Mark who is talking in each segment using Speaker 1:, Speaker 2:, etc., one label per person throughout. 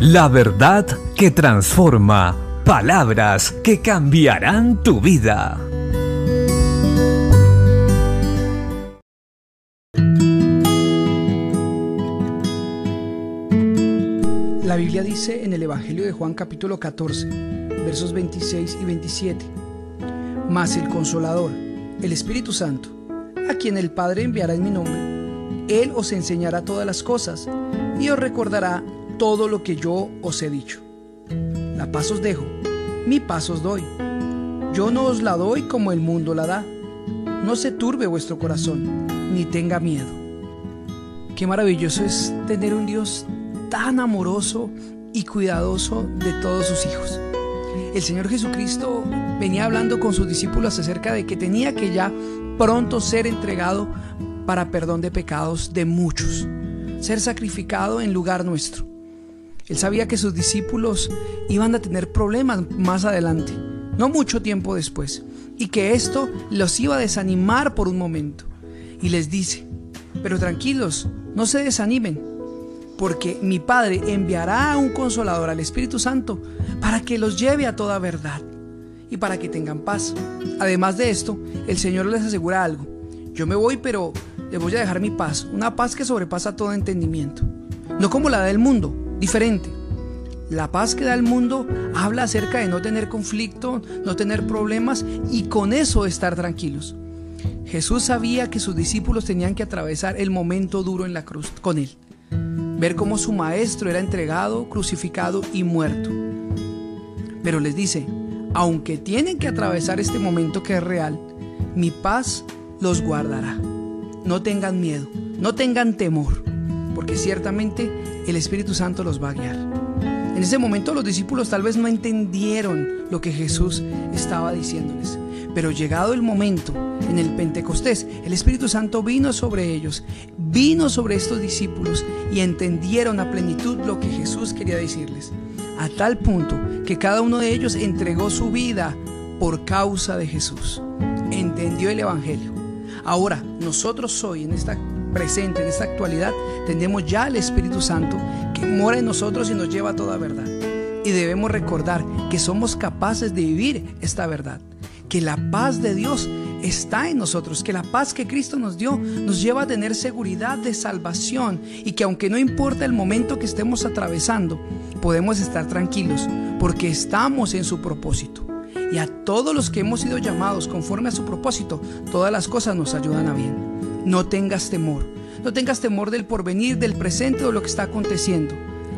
Speaker 1: La verdad que transforma. Palabras que cambiarán tu vida.
Speaker 2: La Biblia dice en el Evangelio de Juan capítulo 14, versos 26 y 27, Mas el consolador, el Espíritu Santo, a quien el Padre enviará en mi nombre, Él os enseñará todas las cosas y os recordará todo lo que yo os he dicho. La paz os dejo, mi paz os doy. Yo no os la doy como el mundo la da. No se turbe vuestro corazón, ni tenga miedo. Qué maravilloso es tener un Dios tan amoroso y cuidadoso de todos sus hijos. El Señor Jesucristo venía hablando con sus discípulos acerca de que tenía que ya pronto ser entregado para perdón de pecados de muchos, ser sacrificado en lugar nuestro. Él sabía que sus discípulos iban a tener problemas más adelante, no mucho tiempo después, y que esto los iba a desanimar por un momento. Y les dice, pero tranquilos, no se desanimen, porque mi Padre enviará a un consolador al Espíritu Santo para que los lleve a toda verdad y para que tengan paz. Además de esto, el Señor les asegura algo. Yo me voy, pero les voy a dejar mi paz, una paz que sobrepasa todo entendimiento. No como la del mundo, diferente. La paz que da el mundo habla acerca de no tener conflicto, no tener problemas y con eso estar tranquilos. Jesús sabía que sus discípulos tenían que atravesar el momento duro en la cruz con él. Ver cómo su maestro era entregado, crucificado y muerto. Pero les dice, aunque tienen que atravesar este momento que es real, mi paz los guardará. No tengan miedo, no tengan temor, porque ciertamente el Espíritu Santo los va a guiar. En ese momento los discípulos tal vez no entendieron lo que Jesús estaba diciéndoles, pero llegado el momento, en el Pentecostés, el Espíritu Santo vino sobre ellos, vino sobre estos discípulos y entendieron a plenitud lo que Jesús quería decirles, a tal punto que cada uno de ellos entregó su vida por causa de Jesús. Entendió el Evangelio. Ahora, nosotros hoy en esta presente, en esta actualidad, tenemos ya el Espíritu Santo que mora en nosotros y nos lleva a toda verdad. Y debemos recordar que somos capaces de vivir esta verdad, que la paz de Dios está en nosotros, que la paz que Cristo nos dio nos lleva a tener seguridad de salvación y que aunque no importa el momento que estemos atravesando, podemos estar tranquilos porque estamos en su propósito. Y a todos los que hemos sido llamados conforme a su propósito, todas las cosas nos ayudan a bien. No tengas temor, no tengas temor del porvenir, del presente o lo que está aconteciendo.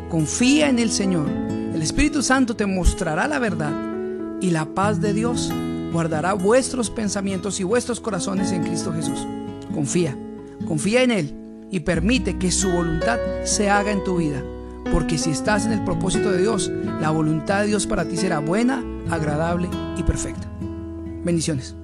Speaker 2: Confía en el Señor. El Espíritu Santo te mostrará la verdad y la paz de Dios guardará vuestros pensamientos y vuestros corazones en Cristo Jesús. Confía, confía en Él y permite que su voluntad se haga en tu vida. Porque si estás en el propósito de Dios, la voluntad de Dios para ti será buena, agradable y perfecta. Bendiciones.